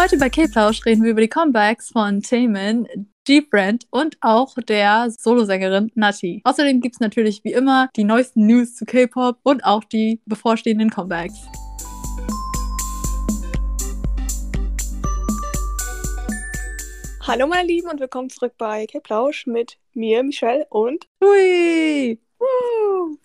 Heute bei K-Plausch reden wir über die Comebacks von Taemin, G-Brand und auch der Solosängerin Nati. Außerdem gibt es natürlich wie immer die neuesten News zu K-Pop und auch die bevorstehenden Comebacks. Hallo meine Lieben und willkommen zurück bei K-Plausch mit mir, Michelle und Hui!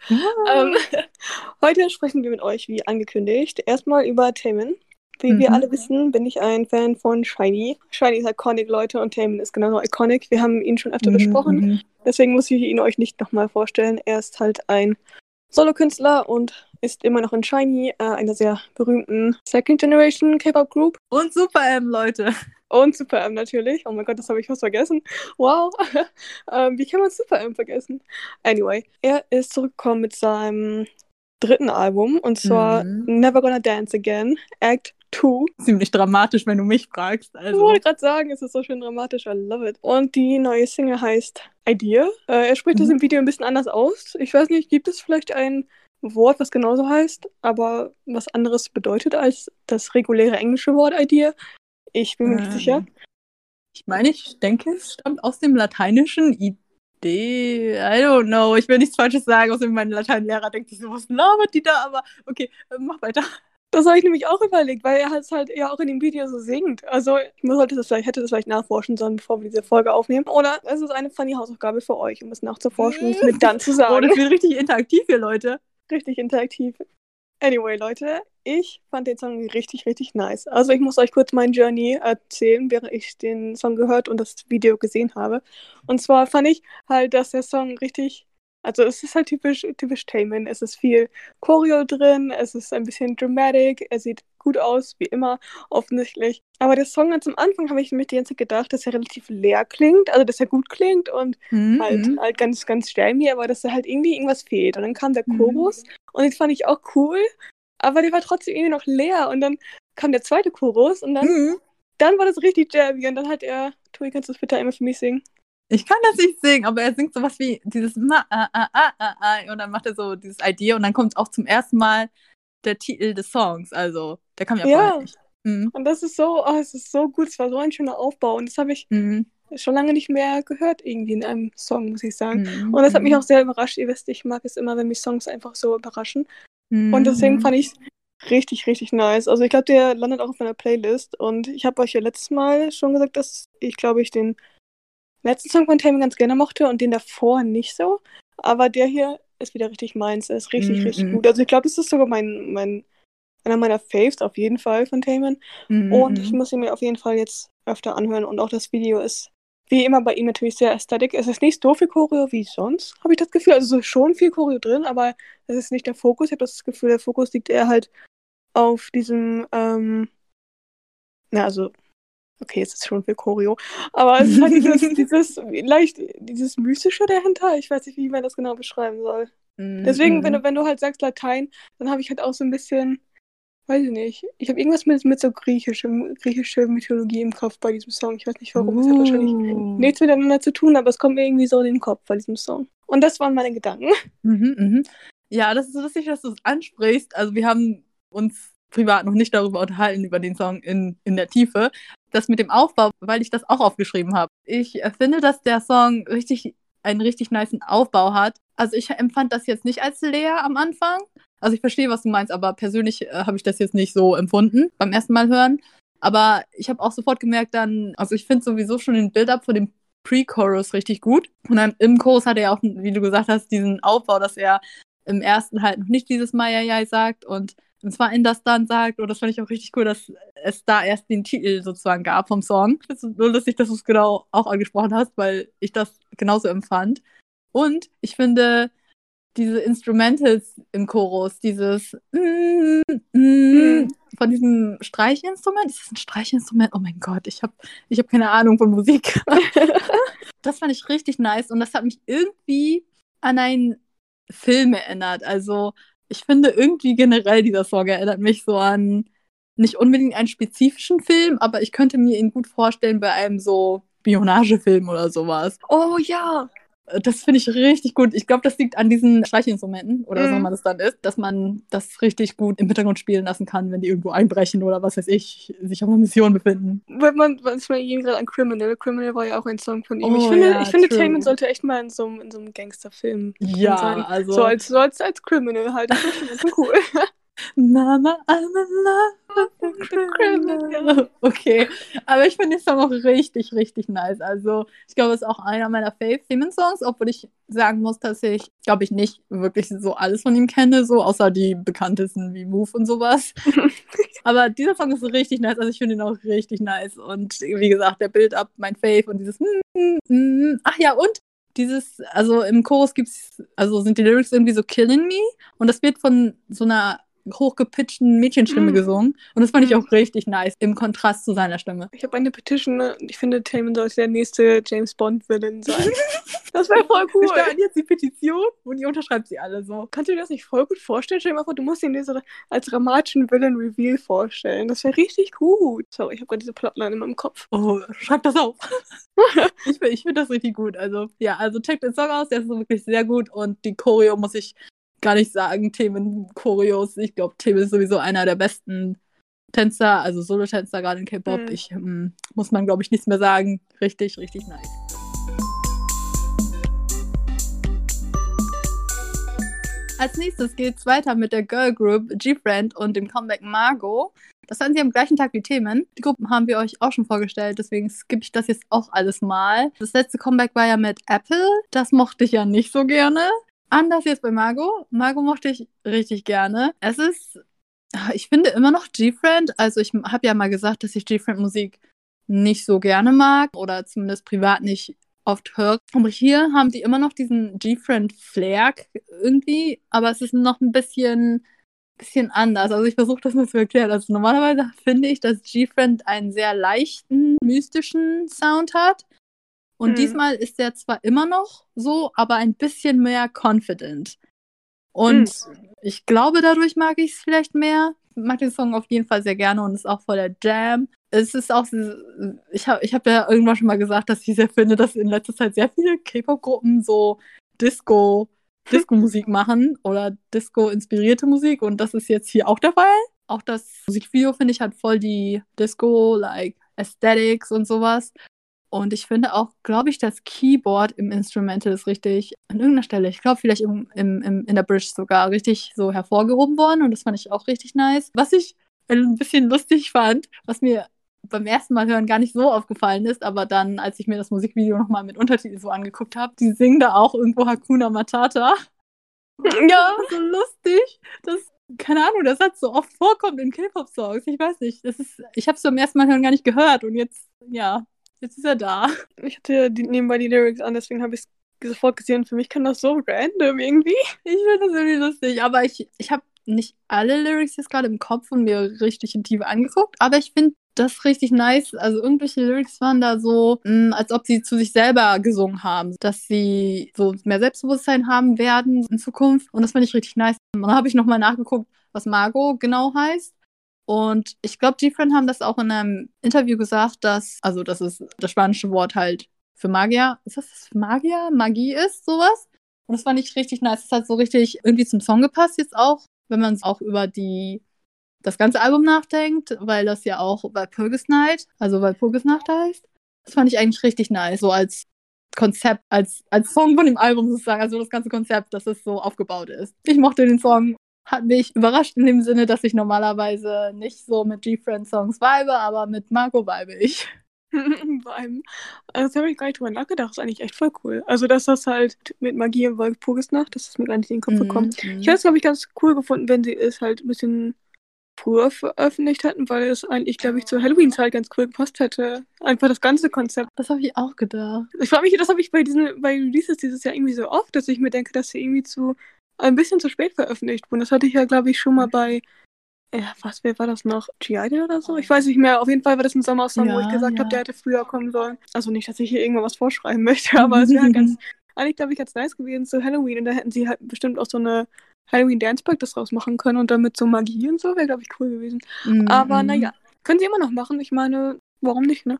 Ähm, heute sprechen wir mit euch, wie angekündigt, erstmal über Taemin. Wie wir Mhm. alle wissen, bin ich ein Fan von Shiny. Shiny ist iconic, Leute, und Taemin ist genauso iconic. Wir haben ihn schon öfter besprochen, Mhm. deswegen muss ich ihn euch nicht nochmal vorstellen. Er ist halt ein Solokünstler und ist immer noch in Shiny, äh, einer sehr berühmten Second Generation K-Pop Group. Und Super M, Leute. Und Super M natürlich. Oh mein Gott, das habe ich fast vergessen. Wow. ähm, wie kann man Super M vergessen? Anyway, er ist zurückgekommen mit seinem dritten Album und zwar Mhm. Never Gonna Dance Again, Act 2. Ziemlich dramatisch, wenn du mich fragst. Ich Also. wollte gerade sagen, es ist so schön dramatisch. I love it. Und die neue Single heißt Idea. Äh, er spricht das Mhm. im Video ein bisschen anders aus. Ich weiß nicht, gibt es vielleicht ein Wort, was genauso heißt, aber was anderes bedeutet als das reguläre englische Wort Idea? Ich bin mir nicht Ähm, sicher. Ich meine, ich denke, es stammt aus dem lateinischen Idee. I don't know. Ich will nichts Falsches sagen, außerdem mein Lateinlehrer denkt sich so, was labert die da? Aber okay, äh, mach weiter. Das habe ich nämlich auch überlegt, weil er es halt ja auch in dem Video so singt. Also ich sollte das vielleicht, hätte das vielleicht nachforschen sollen, bevor wir diese Folge aufnehmen. Oder es ist eine funny Hausaufgabe für euch, um es nachzuforschen und es mir dann zu Oh, sagen. das wird richtig interaktiv hier, Leute. richtig interaktiv. Anyway, Leute, ich fand den Song richtig, richtig nice. Also ich muss euch kurz mein Journey erzählen, während ich den Song gehört und das Video gesehen habe. Und zwar fand ich halt, dass der Song richtig, also es ist halt typisch, typisch Taemin. Es ist viel Choreo drin, es ist ein bisschen dramatic, er sieht gut aus, wie immer, offensichtlich. Aber der Song ganz am Anfang habe ich mir die ganze Zeit gedacht, dass er relativ leer klingt, also dass er gut klingt und Mhm. halt, halt ganz, ganz stemmy, aber dass da halt irgendwie irgendwas fehlt. Und dann kam der Mhm. Chorus und den fand ich auch cool, aber der war trotzdem irgendwie noch leer. Und dann kam der zweite Chorus und dann, Mhm. dann war das richtig jammy. Und dann hat er, Tui, kannst du das bitte einmal für mich singen? Ich kann das nicht singen, aber er singt sowas wie dieses Ma, a, a, a, a, a, und dann macht er so dieses Idea und dann kommt auch zum ersten Mal der Titel des Songs. Also, der kam ja, Ja. vorher nicht. Mhm. Und das ist so, oh, es ist so gut, es war so ein schöner Aufbau. Und das habe ich Mhm. schon lange nicht mehr gehört, irgendwie in einem Song, muss ich sagen. Mhm. Und das hat mich auch sehr überrascht. Ihr wisst, ich mag es immer, wenn mich Songs einfach so überraschen. Und deswegen Mhm. fand ich es richtig, richtig nice. Also ich glaube, der landet auch auf meiner Playlist. Und ich habe euch ja letztes Mal schon gesagt, dass ich, glaube ich, den letzten Song von Tammy ganz gerne mochte und den davor nicht so. Aber der hier ist wieder richtig meins. Er ist richtig, Mhm, richtig mhm. gut. Also ich glaube, das ist sogar mein, mein, einer meiner Faves auf jeden Fall von Taman. Mhm. Und ich muss ihn mir auf jeden Fall jetzt öfter anhören. Und auch das Video ist wie immer bei ihm natürlich sehr ästhetisch. Es ist nicht so viel Choreo wie sonst, habe ich das Gefühl. Also schon viel Choreo drin, aber es ist nicht der Fokus. Ich habe das Gefühl, der Fokus liegt eher halt auf diesem, ähm, na, also, okay, es ist schon viel Choreo, aber es ist halt dieses, dieses, leicht, dieses Mystische dahinter. Ich weiß nicht, wie man das genau beschreiben soll. Mhm. Deswegen, wenn du, wenn du halt sagst Latein, dann habe ich halt auch so ein bisschen, weiß ich nicht, ich habe irgendwas mit, mit so griechischem, griechische Mythologie im Kopf bei diesem Song. Ich weiß nicht warum. Es hat wahrscheinlich Uh. nichts miteinander zu tun, aber es kommt mir irgendwie so in den Kopf bei diesem Song. Und das waren meine Gedanken. Mhm, mhm. Ja, das ist so lustig, dass du es ansprichst. Also wir haben uns privat noch nicht darüber unterhalten, über den Song in, in der Tiefe. Das mit dem Aufbau, weil ich das auch aufgeschrieben habe. Ich äh, finde, dass der Song richtig einen richtig niceen Aufbau hat. Also ich empfand das jetzt nicht als leer am Anfang. Also ich verstehe, was du meinst, aber persönlich äh, habe ich das jetzt nicht so empfunden beim ersten Mal hören. Aber ich habe auch sofort gemerkt dann, also ich finde sowieso schon den Build-up von dem Pre-Chorus richtig gut. Und dann im Chorus hat er auch, wie du gesagt hast, diesen Aufbau, dass er im ersten halt noch nicht dieses Mayayay sagt und im zweiten das dann sagt. Und das fand ich auch richtig cool, dass es da erst den Titel sozusagen gab vom Song. Es ist nur lustig, dass du es genau auch angesprochen hast, weil ich das genauso empfand. Und ich finde diese Instrumentals im Chorus, dieses mm, mm, von diesem Streichinstrument, ist das ein Streichinstrument? Oh mein Gott, ich habe ich hab keine Ahnung von Musik. das fand ich richtig nice und das hat mich irgendwie an einen Film erinnert. Also ich finde irgendwie generell dieser Song erinnert mich so an nicht unbedingt einen spezifischen Film, aber ich könnte mir ihn gut vorstellen bei einem so Spionagefilm oder sowas. Oh ja, Das finde ich richtig gut. Ich glaube, das liegt an diesen Streichinstrumenten oder was auch immer das dann ist, dass man das richtig gut im Hintergrund spielen lassen kann, wenn die irgendwo einbrechen oder was weiß ich, sich auf einer Mission befinden. Wenn man, man hier gerade an Criminal, Criminal war ja auch ein Song von ihm. ich Oh finde, ja, ich finde. Taman sollte echt mal in so, einem- in so einem Gangsterfilm Ja, sein. also. So als, so als, als Criminal halt. Das ist cool. Mama, I'm in love with a criminal. Okay, aber ich finde den Song auch richtig, richtig nice. Also, ich glaube, es ist auch einer meiner Fave-Themen-Songs, obwohl ich sagen muss, dass ich, glaube ich, nicht wirklich so alles von ihm kenne, so außer die bekanntesten wie Move und sowas. aber dieser Song ist richtig nice, also ich finde ihn auch richtig nice. Und wie gesagt, der Build-Up, mein Fave und dieses mm, mm, mm. Ach ja, und dieses, also im Chorus gibt's, also sind die Lyrics irgendwie so Killing Me und das wird von so einer hochgepitchten Mädchenstimme Mm. gesungen und das fand ich Mm. auch richtig nice im Kontrast zu seiner Stimme. Ich habe eine Petition. ne? Ich finde, Taman sollte der nächste James Bond-Villain sein. das wäre voll cool. Wir starten jetzt die Petition und ihr unterschreibt sie alle so. Kannst du dir das nicht voll gut vorstellen? Stell dir mal vor, du musst ihn dir so als dramatischen Villain-Reveal vorstellen. Das wäre richtig gut. Sorry, ich habe gerade diese Plotline in meinem Kopf. Oh, schreibt das auf. ich finde ich find das richtig gut. Also, ja, also checkt den Song aus, der ist wirklich sehr gut und die Choreo muss ich gar nicht sagen. Themen Choreos. Ich glaube, Themen ist sowieso einer der besten Tänzer, also Solo-Tänzer, gerade in K-Pop. Mhm. Ich ähm, muss man, glaube ich, nichts mehr sagen. Richtig, richtig nice. Als nächstes geht's weiter mit der Girl Group G-Friend und dem Comeback Margot. Das hatten sie am gleichen Tag wie Themen. Die Gruppen haben wir euch auch schon vorgestellt, deswegen skippe ich das jetzt auch alles mal. Das letzte Comeback war ja mit Apple. Das mochte ich ja nicht so gerne. Anders jetzt bei Margot. Margot mochte ich richtig gerne. Es ist, ich finde immer noch G-Friend. Also ich habe ja mal gesagt, dass ich G-Friend Musik nicht so gerne mag oder zumindest privat nicht oft höre. Aber hier haben die immer noch diesen G-Friend-Flair irgendwie, aber es ist noch ein bisschen, bisschen anders. Also ich versuche das mal zu erklären. Also normalerweise finde ich, dass G-Friend einen sehr leichten, mystischen Sound hat. Und Hm. diesmal ist der zwar immer noch so, aber ein bisschen mehr confident. Und ich glaube, dadurch mag ich es vielleicht mehr. Ich mag den Song auf jeden Fall sehr gerne und ist auch voll der Jam. Es ist auch, ich habe ich hab ja irgendwann schon mal gesagt, dass ich sehr finde, dass in letzter Zeit sehr viele K-Pop-Gruppen so Disco, Disco-Musik machen oder Disco-inspirierte Musik und das ist jetzt hier auch der Fall. Auch das Musikvideo, finde ich, hat voll die Disco-like Aesthetics und sowas. Und ich finde auch, glaube ich, das Keyboard im Instrumental ist richtig an irgendeiner Stelle, ich glaube vielleicht im, im, im, in der Bridge sogar richtig so hervorgehoben worden und das fand ich auch richtig nice. Was ich ein bisschen lustig fand, was mir beim ersten Mal hören gar nicht so aufgefallen ist, aber dann, als ich mir das Musikvideo nochmal mit Untertiteln so angeguckt habe, die singen da auch irgendwo Hakuna Matata. Ja. so lustig. Das, keine Ahnung, das hat so oft vorkommt in K-Pop-Songs. Ich weiß nicht. Das ist, ich habe es beim ersten Mal hören gar nicht gehört und jetzt, ja, jetzt ist er da. Ich hatte die, nebenbei die Lyrics an, deswegen habe ich es sofort gesehen. Für mich kann das so random irgendwie. Ich finde das irgendwie lustig, aber ich, ich habe nicht alle Lyrics jetzt gerade im Kopf und mir richtig in Tiefe angeguckt, aber ich finde das richtig nice. Also irgendwelche Lyrics waren da so, mh, als ob sie zu sich selber gesungen haben, dass sie so mehr Selbstbewusstsein haben werden in Zukunft und das fand ich richtig nice. Und dann habe ich nochmal nachgeguckt, was Margot genau heißt. Und ich glaube, G-Friend haben das auch in einem Interview gesagt, dass, also das ist das spanische Wort halt für Magier. Ist das das Magier? Magie ist, sowas? Und das fand ich richtig nice. Das hat so richtig irgendwie zum Song gepasst jetzt auch, wenn man auch über die das ganze Album nachdenkt, weil das ja auch bei Purgis Night, also weil Purgis Nacht heißt. Das fand ich eigentlich richtig nice, so als Konzept, als, als Song von dem Album sozusagen, also das ganze Konzept, dass es so aufgebaut ist. Ich mochte den Song, hat mich überrascht in dem Sinne, dass ich normalerweise nicht so mit G-Friend-Songs vibe, aber mit Marco vibe ich. Also da habe ich gar nicht drüber nachgedacht. Das ist eigentlich echt voll cool. Also, dass das halt mit Magie und Walpurgisnacht, das ist mir gar nicht in den Kopf gekommen. Mhm. Ich hätte es, glaube ich, ganz cool gefunden, wenn sie es halt ein bisschen früher veröffentlicht hätten, weil es eigentlich, glaube ich, zur Halloween-Zeit ganz cool gepasst hätte. Einfach das ganze Konzept. Das habe ich auch gedacht. Ich frage mich, das habe ich bei diesen, bei Releases dieses Jahr irgendwie so oft, dass ich mir denke, dass sie irgendwie zu ein bisschen zu spät veröffentlicht wurden. Das hatte ich ja, glaube ich, schon mal bei ja, was, wer war das noch? G-Idol oder so? Ich weiß nicht mehr. Auf jeden Fall war das ein Sommersong, wo Ja, ich gesagt ja. habe, der hätte früher kommen sollen. Also nicht, dass ich hier irgendwann was vorschreiben möchte, aber es wäre halt ganz, eigentlich glaube ich ganz nice gewesen zu Halloween und da hätten sie halt bestimmt auch so eine Halloween Dance Practice draus machen können und dann mit so Magie und so wäre, glaube ich, cool gewesen. Mhm. Aber naja, können sie immer noch machen. Ich meine, warum nicht, ne?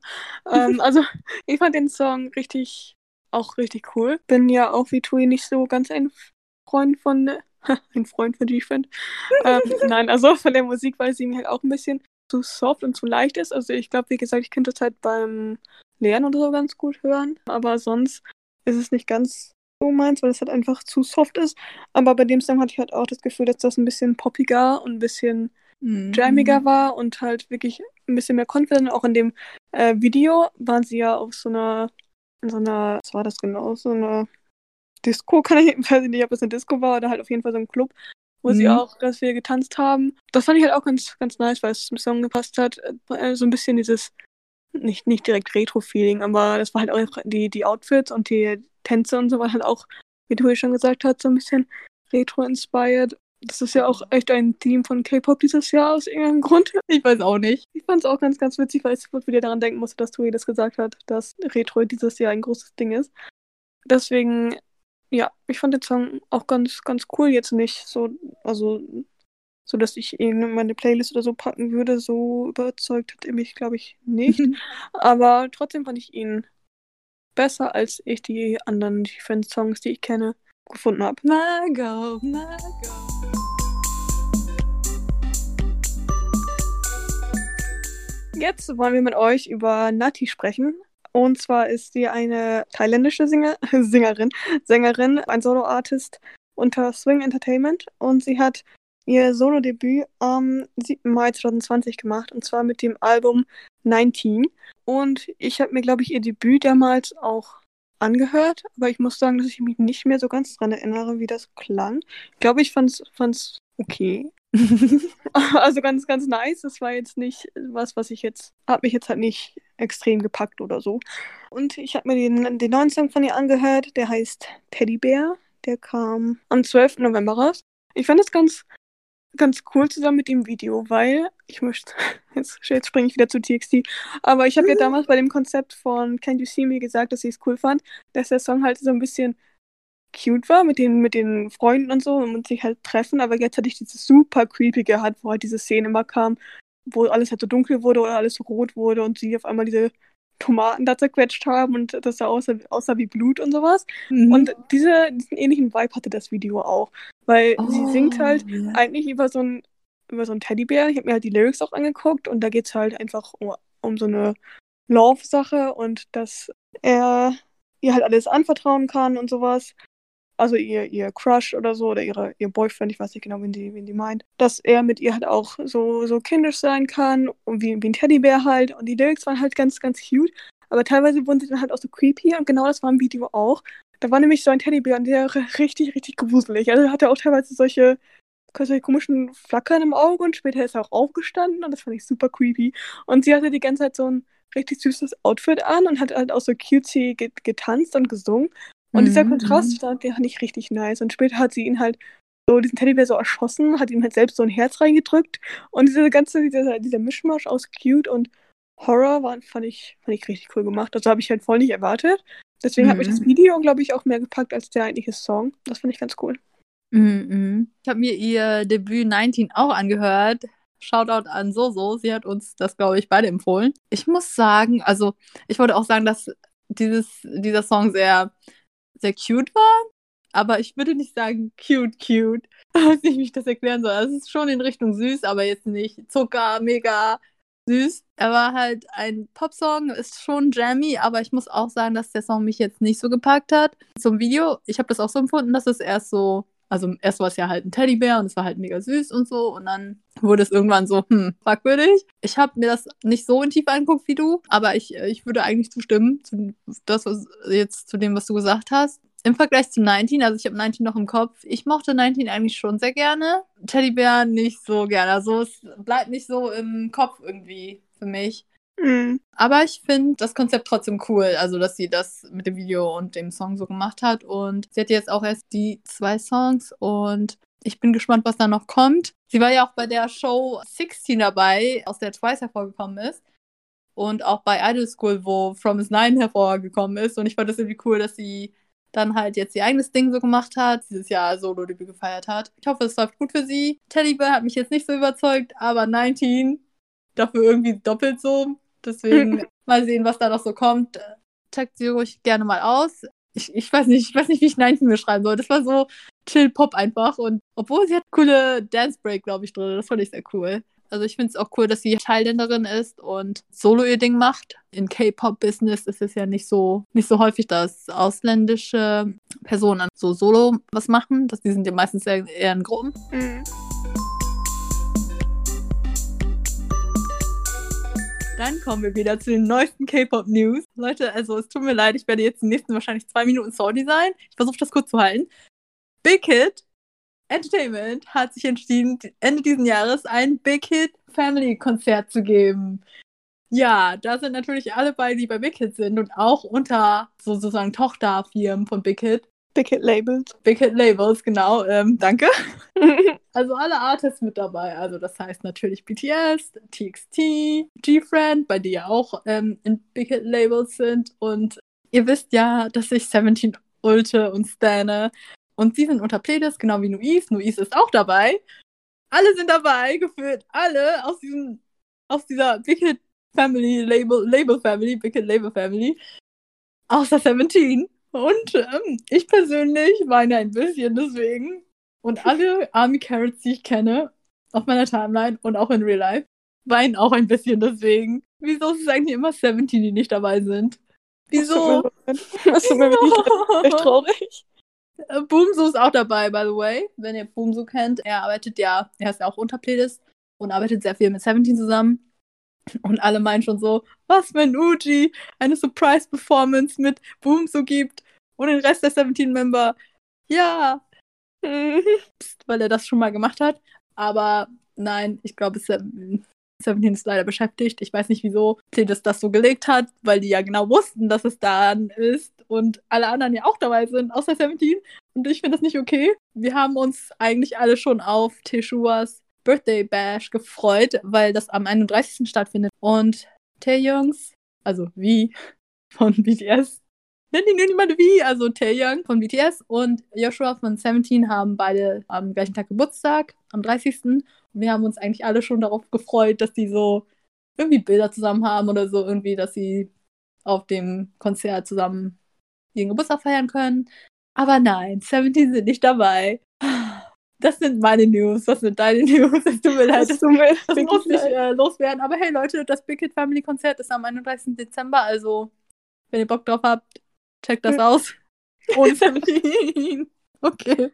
ähm, also, ich fand den Song richtig auch richtig cool. Bin ja auch wie Tui nicht so ganz ein Freund von, ein Freund von G-Friend. ähm, nein, also von der Musik, weil sie mir halt auch ein bisschen zu soft und zu leicht ist. Also ich glaube, wie gesagt, ich könnte das halt beim Lernen oder so ganz gut hören. Aber sonst ist es nicht ganz so meins, weil es halt einfach zu soft ist. Aber bei dem Song hatte ich halt auch das Gefühl, dass das ein bisschen poppiger und ein bisschen mhm. jammiger war und halt wirklich ein bisschen mehr confident. Auch in dem äh, Video waren sie ja auf so einer, in so einer, was war das genau, so einer Disco, kann ich weiß nicht, ob das eine Disco war oder halt auf jeden Fall so ein Club, wo mhm. sie auch ganz viel getanzt haben. Das fand ich halt auch ganz, ganz nice, weil es zum Song gepasst hat. Äh, so ein bisschen dieses, nicht, nicht direkt Retro-Feeling, aber das war halt auch die, die Outfits und die Tänze und so waren halt auch, wie du schon gesagt hast, so ein bisschen Retro-inspired. Das ist ja auch echt ein Theme von K-Pop dieses Jahr aus irgendeinem Grund. Ich weiß auch nicht. Ich fand es auch ganz, ganz witzig, weil ich sofort wieder daran denken musste, dass Tui das gesagt hat, dass Retro dieses Jahr ein großes Ding ist. Deswegen, ja, ich fand den Song auch ganz, ganz cool. Jetzt nicht so, also, so dass ich ihn in meine Playlist oder so packen würde. So überzeugt hat er mich, glaube ich, nicht. Aber trotzdem fand ich ihn besser, als ich die anderen Defense-Songs, die ich kenne, gefunden habe. Margot, Margot. Jetzt wollen wir mit euch über Nati sprechen. Und zwar ist sie eine thailändische Singer Singerin, Sängerin, ein Solo-Artist unter Swing Entertainment. Und sie hat ihr Solo-Debüt am 7. Mai 2020 gemacht. Und zwar mit dem Album 19. Und ich habe mir, glaube ich, ihr Debüt damals auch angehört, aber ich muss sagen, dass ich mich nicht mehr so ganz dran erinnere, wie das klang. Ich glaube, ich fand es okay. also ganz, ganz nice. Das war jetzt nicht was, was ich jetzt, hat mich jetzt halt nicht extrem gepackt oder so. Und ich habe mir den, den neuen Song von ihr angehört, der heißt Teddy Bear. Der kam am 12. November raus. Ich fand es ganz, ganz cool zusammen mit dem Video, weil ich möchte, jetzt, jetzt springe ich wieder zu TXT, aber ich habe ja damals bei dem Konzept von Can't You See Me gesagt, dass ich es cool fand, dass der Song halt so ein bisschen cute war mit den, mit den Freunden und so und sich halt treffen, aber jetzt hatte ich dieses super creepy gehabt, wo halt diese Szene immer kam, wo alles halt so dunkel wurde oder alles so rot wurde und sie auf einmal diese Tomaten da zerquetscht haben und das sah aussah, aussah wie Blut und sowas. Mhm. Und diese, diesen ähnlichen Vibe hatte das Video auch. Weil oh, sie singt halt yeah. eigentlich über so ein über so einen Teddybär. Ich habe mir halt die Lyrics auch angeguckt und da geht es halt einfach um, um so eine Love-Sache und dass er ihr halt alles anvertrauen kann und sowas also ihr, ihr Crush oder so, oder ihre, ihr Boyfriend, ich weiß nicht genau, wen die, wen die meint, dass er mit ihr halt auch so, so kindisch sein kann und wie, wie ein Teddybär halt. Und die Lyrics waren halt ganz, ganz cute, aber teilweise wurden sie dann halt auch so creepy und genau das war im Video auch. Da war nämlich so ein Teddybär und der richtig, richtig gruselig. Also hatte auch teilweise solche, solche komischen Flackern im Auge und später ist er auch aufgestanden und das fand ich super creepy. Und sie hatte die ganze Zeit so ein richtig süßes Outfit an und hat halt auch so cutesy getanzt und gesungen. Und mhm. dieser Kontrast, mhm. fand ich richtig nice. Und später hat sie ihn halt so, diesen Teddybär so erschossen, hat ihm halt selbst so ein Herz reingedrückt. Und diese ganze, dieser, dieser Mischmasch aus cute und Horror war, fand, ich, fand ich richtig cool gemacht. Also habe ich halt voll nicht erwartet. Deswegen mhm. hat mich das mhm. Video, glaube ich, auch mehr gepackt als der eigentliche Song. Das fand ich ganz cool. Mhm. Ich habe mir ihr Debüt 19 auch angehört. Shoutout an Soso. Sie hat uns das, glaube ich, beide empfohlen. Ich muss sagen, also ich wollte auch sagen, dass dieses, dieser Song sehr sehr cute war, aber ich würde nicht sagen cute, cute, weiß nicht, wie ich das erklären soll. Es ist schon in Richtung süß, aber jetzt nicht Zucker, mega süß. Er war halt ein Popsong, ist schon jammy, aber ich muss auch sagen, dass der Song mich jetzt nicht so gepackt hat. Zum Video, ich habe das auch so empfunden, dass es erst so, also erst war es ja halt ein Teddybär und es war halt mega süß und so und dann wurde es irgendwann so, hm, fragwürdig. Ich habe mir das nicht so in Tiefe angeguckt wie du, aber ich, ich würde eigentlich zustimmen, zu das, was jetzt zu dem, was du gesagt hast. Im Vergleich zu 19, also ich habe 19 noch im Kopf, ich mochte 19 eigentlich schon sehr gerne. Teddybär nicht so gerne. Also es bleibt nicht so im Kopf irgendwie für mich. Mhm. Aber ich finde das Konzept trotzdem cool, also dass sie das mit dem Video und dem Song so gemacht hat. Und sie hat jetzt auch erst die zwei Songs und ich bin gespannt, was da noch kommt. Sie war ja auch bei der Show 16 dabei, aus der Twice hervorgekommen ist. Und auch bei Idol School, wo From Is Nine hervorgekommen ist. Und ich fand das irgendwie cool, dass sie dann halt jetzt ihr eigenes Ding so gemacht hat, dieses Jahr Solo-Debüt gefeiert hat. Ich hoffe, es läuft gut für sie. Teddybär hat mich jetzt nicht so überzeugt, aber 19 dafür irgendwie doppelt so. Deswegen mal sehen, was da noch so kommt. Checkt sie ruhig gerne mal aus. ich, ich weiß nicht, ich weiß nicht, wie ich 19 beschreiben soll. Das war so chill Pop einfach und obwohl sie hat coole Dance Break, glaube ich, drin. Das fand ich sehr cool. Also ich finde es auch cool, dass sie Thailänderin ist und Solo ihr Ding macht. In K-Pop-Business ist es ja nicht so, nicht so häufig, dass ausländische Personen so Solo was machen. Das, die sind ja meistens eher, eher in Gruppen. Mhm. Dann kommen wir wieder zu den neuesten K-Pop-News. Leute, also es tut mir leid, ich werde jetzt die nächsten wahrscheinlich zwei Minuten sorry sein. Ich versuche das kurz zu halten. Big Hit Entertainment hat sich entschieden, Ende dieses Jahres ein Big Hit Family Konzert zu geben. Ja, da sind natürlich alle bei, die bei Big Hit sind und auch unter sozusagen Tochterfirmen von Big Hit. Big Hit Labels. Big Hit Labels, genau. Ähm, danke. also alle Artists mit dabei. Also das heißt natürlich BTS, TXT, G-Friend, bei die ja auch ähm, in Big Hit Labels sind. Und ihr wisst ja, dass ich 17 Ulte und Stane und sie sind unter Playlist, genau wie Nuis. Nuis ist auch dabei. Alle sind dabei, gefühlt alle aus diesem, aus dieser Big Hit Family, Label, Label Family, Big Hit Label Family. Außer 17. Und ähm, ich persönlich weine ein bisschen deswegen. Und alle Army Carrots, die ich kenne, auf meiner Timeline und auch in Real Life, weinen auch ein bisschen deswegen. Wieso ist es eigentlich immer 17, die nicht dabei sind? Wieso? Das ist mir wirklich traurig. Äh, Boomso ist auch dabei, by the way, wenn ihr Boomso kennt. Er arbeitet ja, er ist ja auch unter Playlist und arbeitet sehr viel mit Seventeen zusammen. Und alle meinen schon so, was wenn Uji eine Surprise-Performance mit Boomso gibt und den Rest der Seventeen-Member. Ja. weil er das schon mal gemacht hat. Aber nein, ich glaube, Seventeen ist leider beschäftigt. Ich weiß nicht, wieso Playlist das so gelegt hat, weil die ja genau wussten, dass es dann ist und alle anderen ja auch dabei sind, außer Seventeen. Und ich finde das nicht okay. Wir haben uns eigentlich alle schon auf Teshuas Birthday Bash gefreut, weil das am 31. stattfindet. Und Taeyongs, also wie von BTS, nennt ihn niemand wie, also Taeyong von BTS und Joshua von Seventeen haben beide am gleichen Tag Geburtstag, am 30. Und wir haben uns eigentlich alle schon darauf gefreut, dass die so irgendwie Bilder zusammen haben oder so, irgendwie, dass sie auf dem Konzert zusammen ihren Geburtstag feiern können. Aber nein, Seventeen sind nicht dabei. Das sind meine News, das sind deine News. Es tut mir leid, das, mir das muss nicht äh, loswerden. Aber hey Leute, das Big Hit Family Konzert ist am 31. Dezember, also wenn ihr Bock drauf habt, checkt das aus. Ohne. Okay.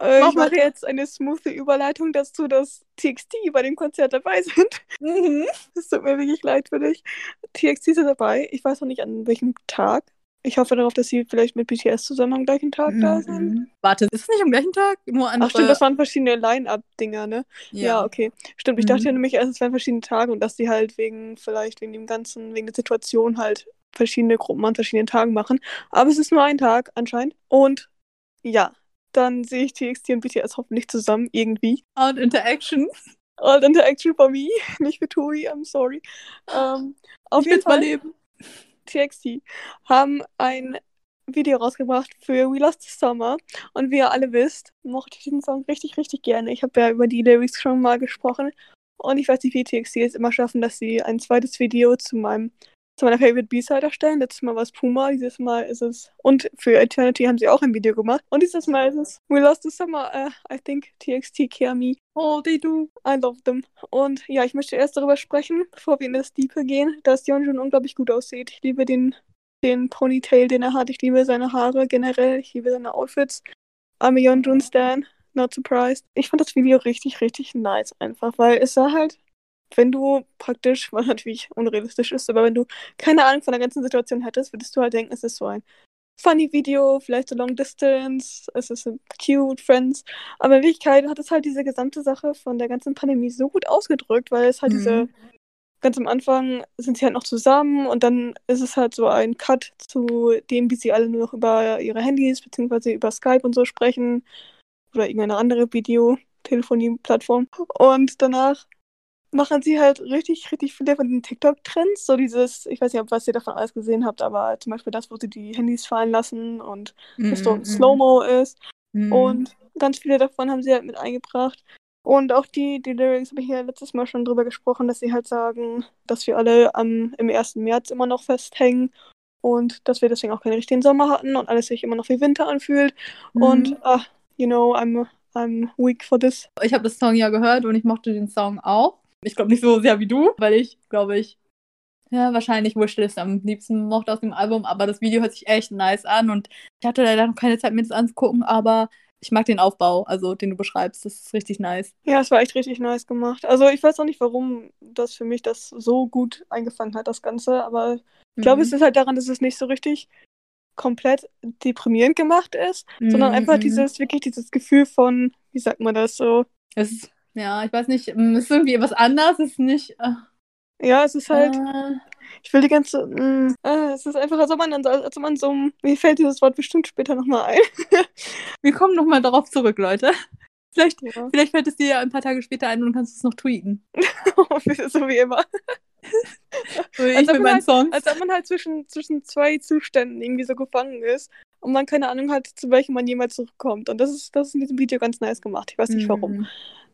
Äh, ich mache jetzt eine smooth Überleitung dazu, dass TXT bei dem Konzert dabei sind. Mhm. Es tut mir wirklich leid für dich. TXT sind dabei. Ich weiß noch nicht an welchem Tag. Ich hoffe darauf, dass sie vielleicht mit BTS zusammen am gleichen Tag mhm. da sind. Warte, ist es nicht am gleichen Tag? Nur andere... Ach stimmt, das waren verschiedene Line-Up-Dinger, ne? Ja. ja. okay. Stimmt, ich mhm. dachte nämlich erst, es wären verschiedene Tage und dass sie halt wegen, vielleicht wegen dem Ganzen, wegen der Situation halt verschiedene Gruppen an verschiedenen Tagen machen. Aber es ist nur ein Tag anscheinend. Und ja, dann sehe ich TXT und BTS hoffentlich zusammen irgendwie. All Interaction. All Interaction for me, nicht für Tui, I'm sorry. Ähm, auf ich jeden Fall. Leben. TXT haben ein Video rausgebracht für We Lost the Summer. Und wie ihr alle wisst, mochte ich diesen Song richtig, richtig gerne. Ich habe ja über die Lyrics schon mal gesprochen. Und ich weiß nicht, wie TXT es immer schaffen, dass sie ein zweites Video zu meinem zu meiner Favorite B-Side erstellen. Letztes Mal war es Puma, dieses Mal ist es. Und für Eternity haben sie auch ein Video gemacht. Und dieses Mal ist es We Lost the Summer. Uh, I think TXT care me. Oh, they do. I love them. Und ja, ich möchte erst darüber sprechen, bevor wir in das Diepe gehen, dass Yeonjun unglaublich gut aussieht. Ich liebe den, den Ponytail, den er hat. Ich liebe seine Haare generell. Ich liebe seine Outfits. I'm a Yeonjun Stan. Not surprised. Ich fand das Video richtig, richtig nice einfach, weil es sah halt wenn du praktisch, was natürlich unrealistisch ist, aber wenn du keine Ahnung von der ganzen Situation hättest, würdest du halt denken, es ist so ein funny Video, vielleicht so Long Distance, es ist cute, Friends. Aber in Wirklichkeit hat es halt diese gesamte Sache von der ganzen Pandemie so gut ausgedrückt, weil es halt mhm. diese, ganz am Anfang sind sie halt noch zusammen und dann ist es halt so ein Cut zu dem, wie sie alle nur noch über ihre Handys beziehungsweise über Skype und so sprechen oder irgendeine andere Videotelefonie-Plattform. Und danach machen sie halt richtig, richtig viele von den TikTok-Trends. So dieses, ich weiß nicht, was ihr davon alles gesehen habt, aber zum Beispiel das, wo sie die Handys fallen lassen und mm -hmm. so Slow-Mo ist. Mm. Und ganz viele davon haben sie halt mit eingebracht. Und auch die, die Lyrics habe ich ja letztes Mal schon drüber gesprochen, dass sie halt sagen, dass wir alle am, im 1. März immer noch festhängen und dass wir deswegen auch keinen richtigen Sommer hatten und alles sich immer noch wie Winter anfühlt. Mhm. Und, ah, you know, I'm, I'm weak for this. Ich habe das Song ja gehört und ich mochte den Song auch. Ich glaube nicht so sehr wie du, weil ich, glaube ich, ja, wahrscheinlich Wishlist am liebsten mochte aus dem Album, aber das Video hört sich echt nice an und ich hatte leider noch keine Zeit, mir das anzugucken, aber ich mag den Aufbau, also den du beschreibst, das ist richtig nice. Ja, es war echt richtig nice gemacht. Also ich weiß auch nicht, warum das für mich das so gut eingefangen hat, das Ganze, aber ich glaube, Mhm. es ist halt daran, dass es nicht so richtig komplett deprimierend gemacht ist, sondern Mhm, einfach mhm. dieses, wirklich dieses Gefühl von, wie sagt man das so? Es ist, ja, ich weiß nicht, es ist irgendwie was anderes, es ist nicht. Äh, Ja, es ist halt, äh, ich will die ganze, mm, äh, es ist einfach, als ob man als ob man so, mir fällt dieses Wort bestimmt später nochmal ein. wir kommen nochmal darauf zurück, Leute. Vielleicht, Ja. vielleicht fällt es dir ja ein paar Tage später ein und du kannst es noch tweeten. so wie immer. So wie Als ich mit meinen halt- Songs. Als ob man halt zwischen, zwischen zwei Zuständen irgendwie so gefangen ist und man keine Ahnung hat, zu welchem man jemals zurückkommt. Und das ist, das ist in diesem Video ganz nice gemacht. Ich weiß nicht warum.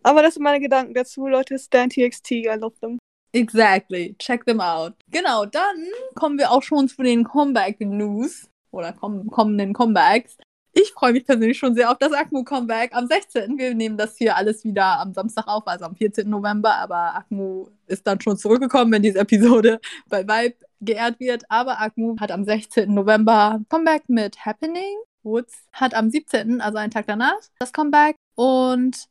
Aber das sind meine Gedanken dazu, Leute. Stan TXT, I love them. Exactly. Check them out. Genau, dann kommen wir auch schon zu den Comeback-News oder komm kommenden Comebacks. Ich freue mich persönlich schon sehr auf das Akmu-Comeback am 16. Wir nehmen das hier alles wieder am Samstag auf, also am 14. November, aber Akmu ist dann schon zurückgekommen, wenn diese Episode bei Vibe geehrt wird. Aber Akmu hat am 16. November Comeback mit Happening. Woods hat am 17., also einen Tag danach, das Comeback. Und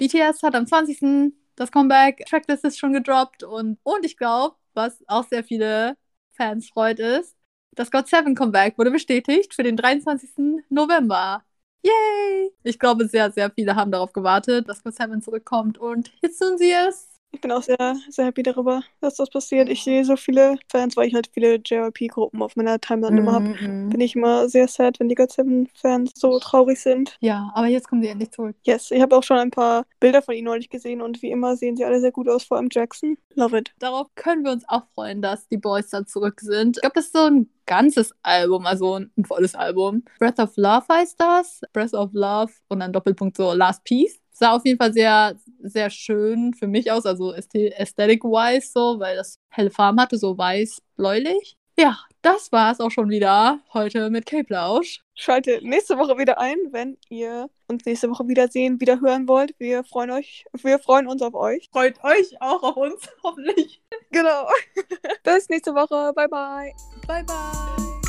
BTS hat am 20. das Comeback. Tracklist ist schon gedroppt und, und ich glaube, was auch sehr viele Fans freut, ist, das God 7 Comeback wurde bestätigt für den 23. November. Yay! Ich glaube, sehr, sehr viele haben darauf gewartet, dass God 7 zurückkommt und jetzt tun sie es. Ich bin auch sehr, sehr happy darüber, dass das passiert. Ich sehe so viele Fans, weil ich halt viele JYP-Gruppen auf meiner Timeline immer habe. Mhm. Bin ich immer sehr sad, wenn die God 7-Fans so traurig sind. Ja, aber jetzt kommen sie endlich zurück. Yes, ich habe auch schon ein paar Bilder von ihnen neulich gesehen und wie immer sehen sie alle sehr gut aus, vor allem Jackson. Love it. Darauf können wir uns auch freuen, dass die Boys dann zurück sind. Ich glaube, das ist so ein ganzes Album, also ein volles Album. Breath of Love heißt das. Breath of Love und dann Doppelpunkt so Last Piece. Sah auf jeden Fall sehr, sehr schön für mich aus, also aesthetic-wise so, weil das helle Farben hatte, so weiß-bläulich. Ja, das war es auch schon wieder heute mit K-Plausch. Schaltet nächste Woche wieder ein, wenn ihr uns nächste Woche wiedersehen, wieder hören wollt. Wir freuen euch, wir freuen uns auf euch. Freut euch auch auf uns, hoffentlich. Genau. Bis nächste Woche. Bye bye. Bye, bye.